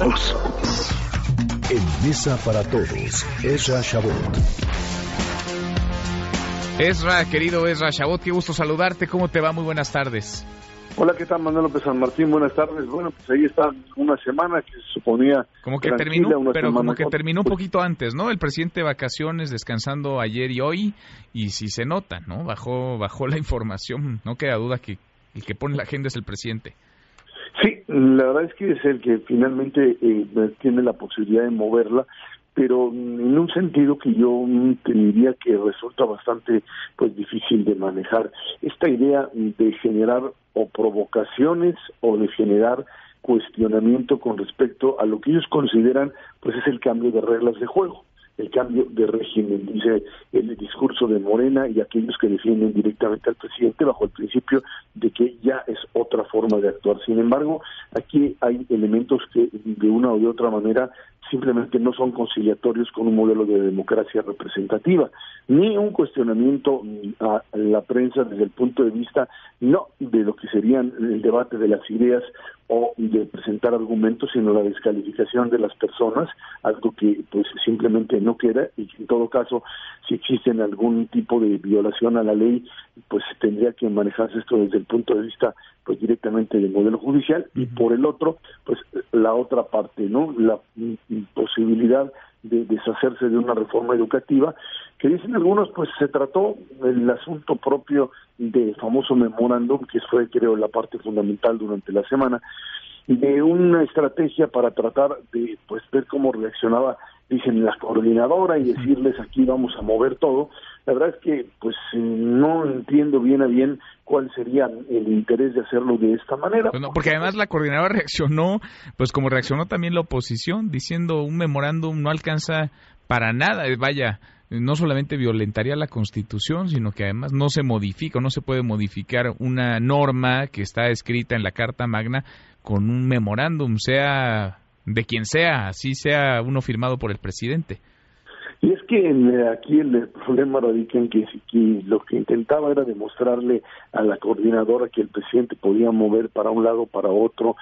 todos. En Mesa para Todos, Ezra Shabot. Ezra, querido Ezra Shabot, qué gusto saludarte. ¿Cómo te va? Muy buenas tardes. Hola, ¿qué tal, Manuel López San Martín? Buenas tardes. Bueno, pues ahí está una semana que se suponía. Como que terminó, pero como que terminó un poquito antes, ¿no? El presidente de vacaciones descansando ayer y hoy, y si se nota, ¿no? Bajó, bajó la información, no queda duda que el que pone la agenda es el presidente. Sí, la verdad es que es el que finalmente eh, tiene la posibilidad de moverla, pero en un sentido que yo te diría que resulta bastante pues difícil de manejar. Esta idea de generar o provocaciones o de generar cuestionamiento con respecto a lo que ellos consideran pues es el cambio de reglas de juego el cambio de régimen, dice el discurso de Morena y aquellos que defienden directamente al presidente bajo el principio de que ya es otra forma de actuar. Sin embargo, aquí hay elementos que de una o de otra manera simplemente no son conciliatorios con un modelo de democracia representativa, ni un cuestionamiento a la prensa desde el punto de vista no de lo que serían el debate de las ideas o de presentar argumentos, sino la descalificación de las personas, algo que pues simplemente no queda y en todo caso si existen algún tipo de violación a la ley, pues tendría que manejarse esto desde el punto de vista pues directamente del modelo judicial y por el otro pues la otra parte, ¿no? La posibilidad de deshacerse de una reforma educativa, que dicen algunos, pues se trató el asunto propio del famoso memorándum, que fue creo la parte fundamental durante la semana, de una estrategia para tratar de pues ver cómo reaccionaba dicen la coordinadora y decirles aquí vamos a mover todo. La verdad es que pues no entiendo bien a bien cuál sería el interés de hacerlo de esta manera. porque además la coordinadora reaccionó, pues como reaccionó también la oposición, diciendo un memorándum no alcanza para nada, vaya, no solamente violentaría la Constitución, sino que además no se modifica, no se puede modificar una norma que está escrita en la Carta Magna con un memorándum, sea de quien sea, así sea uno firmado por el presidente. Y es que aquí el, problema radica en que, que, lo que intentaba era demostrarle a la coordinadora que el presidente podía mover para un lado, para otro,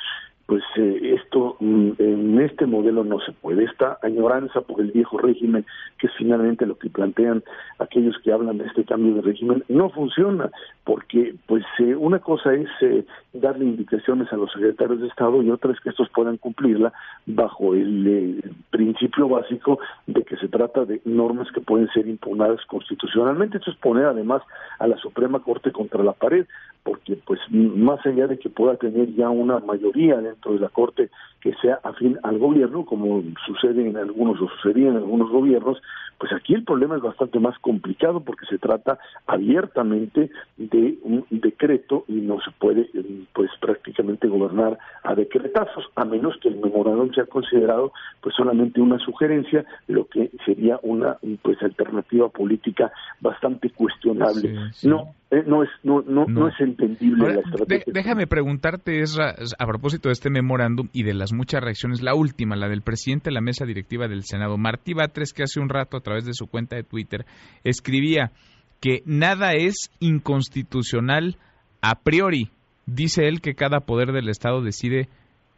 pues eh, esto mm, en este modelo no se puede. Esta añoranza por el viejo régimen, que es finalmente lo que plantean aquellos que hablan de este cambio de régimen, no funciona, porque pues eh, una cosa es eh, darle indicaciones a los secretarios de Estado y otra es que estos puedan cumplirla bajo el principio básico de que se trata de normas que pueden ser impugnadas constitucionalmente. Esto es poner además a la Suprema Corte contra la pared, porque pues más allá de que pueda tener ya una mayoría dentro de la Corte que sea afín al gobierno, como sucede en algunos o sucedía en algunos gobiernos, pues aquí el problema es bastante más complicado porque se trata abiertamente de un decreto y no se puede pues prácticamente gobernar a decretazos, a menos que el memorándum sea considerado pues solamente una sugerencia, lo que sería una pues alternativa política bastante cuestionable. No, eh, no es no, no, no, es entendible la estrategia. déjame preguntarte a propósito de este memorándum y de las muchas reacciones, la última, la del presidente de la mesa directiva del Senado, Martí Batres, que hace un rato a través de su cuenta de Twitter escribía que nada es inconstitucional a priori. Dice él que cada poder del Estado decide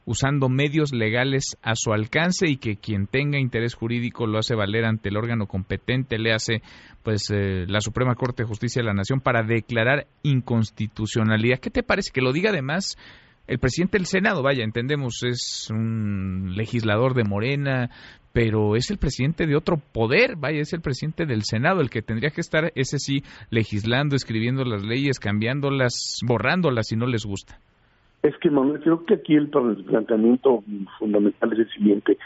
usando medios legales a su alcance y que quien tenga interés jurídico lo hace valer ante el órgano competente, le hace pues eh, la Suprema Corte de Justicia de la Nación para declarar inconstitucionalidad. ¿Qué te parece que lo diga además el presidente del Senado, vaya, entendemos, es un legislador de Morena, pero es el presidente de otro poder, vaya, es el presidente del Senado, el que tendría que estar, ese sí, legislando, escribiendo las leyes, cambiándolas, borrándolas si no les gusta. Es que, Manuel, creo que aquí el planteamiento fundamental es el siguiente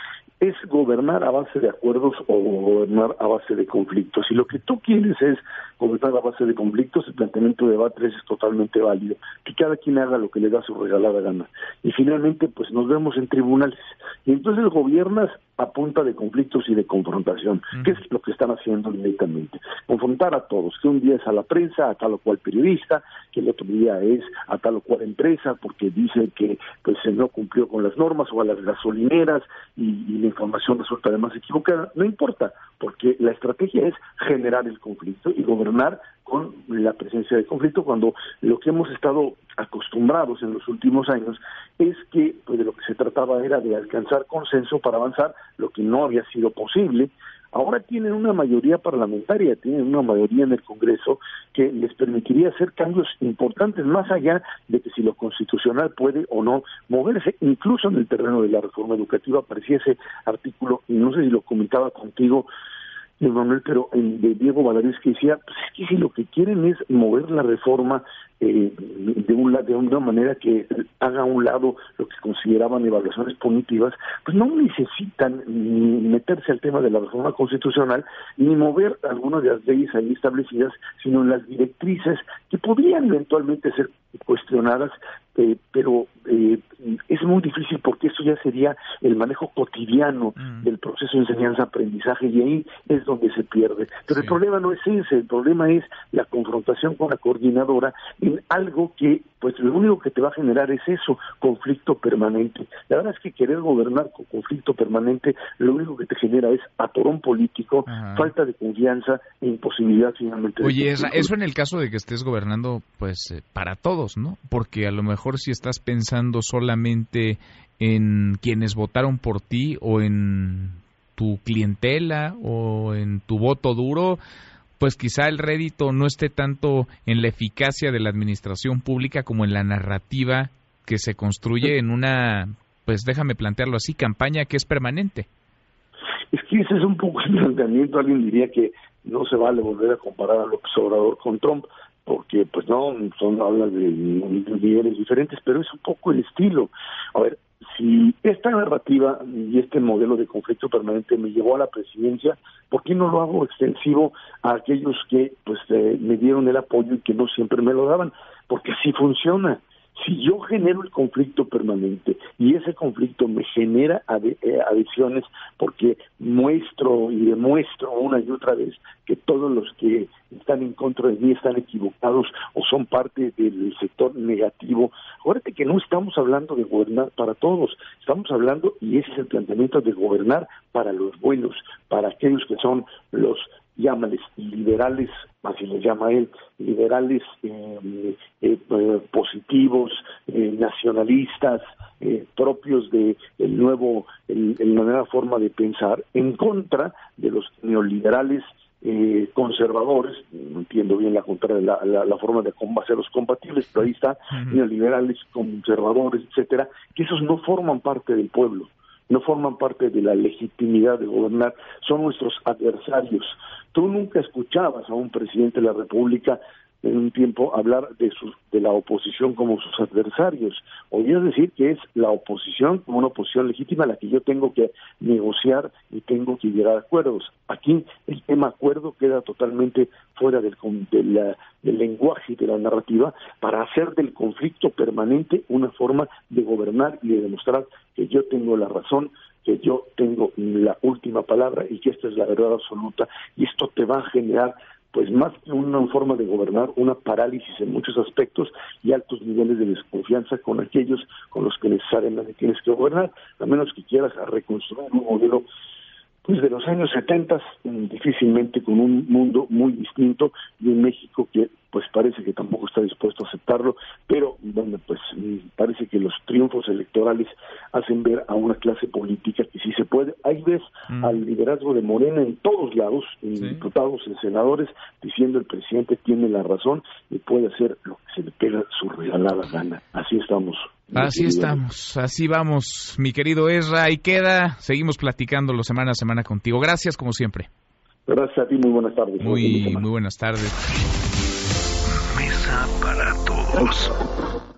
es gobernar a base de acuerdos o gobernar a base de conflictos. Si lo que tú quieres es gobernar a base de conflictos, el planteamiento de Batres es totalmente válido. Que cada quien haga lo que le da su regalada gana. Y finalmente, pues nos vemos en tribunales. Y entonces gobiernas a punta de conflictos y de confrontación, que es lo que están haciendo inmediatamente. Confrontar a todos, que un día es a la prensa, a tal o cual periodista, que el otro día es a tal o cual empresa, porque dice que pues no cumplió con las normas, o a las gasolineras, y, y la información resulta además equivocada. No importa, porque la estrategia es generar el conflicto y gobernar con la presencia de conflicto, cuando lo que hemos estado acostumbrados en los últimos años es que pues, de lo que se trataba era de alcanzar consenso para avanzar, lo que no había sido posible. Ahora tienen una mayoría parlamentaria, tienen una mayoría en el Congreso que les permitiría hacer cambios importantes más allá de que si lo constitucional puede o no moverse, incluso en el terreno de la reforma educativa, aparecía ese artículo, y no sé si lo comentaba contigo, Manuel, pero de Diego Valadez que decía, pues es que si lo que quieren es mover la reforma eh, de, un, de una manera que haga a un lado lo que consideraban evaluaciones punitivas, pues no necesitan ni meterse al tema de la reforma constitucional ni mover algunas de las leyes ahí establecidas, sino en las directrices que podrían eventualmente ser cuestionadas, eh, pero eh, es muy difícil porque esto ya sería el manejo cotidiano mm. del proceso de enseñanza-aprendizaje y ahí es donde se pierde. Pero el problema no es ese, el problema es la confrontación con la coordinadora en algo que, pues lo único que te va a generar es eso, conflicto permanente. La verdad es que querer gobernar con conflicto permanente, lo único que te genera es atorón político, falta de confianza e imposibilidad finalmente. Oye, eso en el caso de que estés gobernando, pues eh, para todos, ¿no? Porque a lo mejor si estás pensando solamente en quienes votaron por ti o en tu clientela o en tu voto duro, pues quizá el rédito no esté tanto en la eficacia de la administración pública como en la narrativa que se construye en una, pues déjame plantearlo así, campaña que es permanente. Es que ese es un poco el planteamiento, alguien diría que no se vale volver a comparar a López Obrador con Trump, porque pues no, son hablas de niveles diferentes, pero es un poco el estilo. A ver, si esta narrativa y este modelo de conflicto permanente me llevó a la presidencia, ¿por qué no lo hago extensivo a aquellos que pues eh, me dieron el apoyo y que no siempre me lo daban? Porque así funciona. Si yo genero el conflicto permanente y ese conflicto me genera eh, adhesiones porque muestro y demuestro una y otra vez que todos los que están en contra de mí están equivocados o son parte del sector negativo. Acuérdate que no estamos hablando de gobernar para todos, estamos hablando, y ese es el planteamiento de gobernar para los buenos, para aquellos que son los llámales liberales, así les llama él, liberales eh, eh, eh, positivos, nacionalistas, propios de el nuevo, el, la nueva forma de pensar, en contra de los neoliberales conservadores, no entiendo bien la, la, la, forma de hacerlos compatibles, pero ahí está, neoliberales, conservadores, etcétera, que esos no forman parte del pueblo no forman parte de la legitimidad de gobernar, son nuestros adversarios. Tú nunca escuchabas a un presidente de la República en un tiempo hablar de, sus, de la oposición como sus adversarios. Oías decir que es la oposición como una oposición legítima la que yo tengo que negociar y tengo que llegar a acuerdos. Aquí el tema acuerdo queda totalmente fuera del, del lenguaje y de la narrativa para hacer del conflicto permanente una forma de gobernar y de demostrar que yo tengo la razón, que yo tengo la última palabra y que esta es la verdad absoluta y esto te va a generar pues más que una forma de gobernar, una parálisis en muchos aspectos y altos niveles de desconfianza con aquellos con los que necesariamente tienes que gobernar, a menos que quieras reconstruir un modelo pues de los años 70 mm, difícilmente con un mundo muy distinto y un México que pues parece que tampoco está dispuesto a aceptarlo, pero bueno, pues mm, parece que los triunfos electorales hacen ver a una clase política que sí se puede. Ahí ves mm. al liderazgo de Morena en todos lados, en diputados, en senadores, diciendo el presidente tiene la razón y puede hacer lo que se le pega su regalada gana. Así estamos. Así estamos, así vamos, mi querido Ezra, y queda, seguimos platicando semana a semana contigo. Gracias como siempre. Gracias a ti, muy buenas tardes. Muy, muy buenas tardes. Mesa para todos.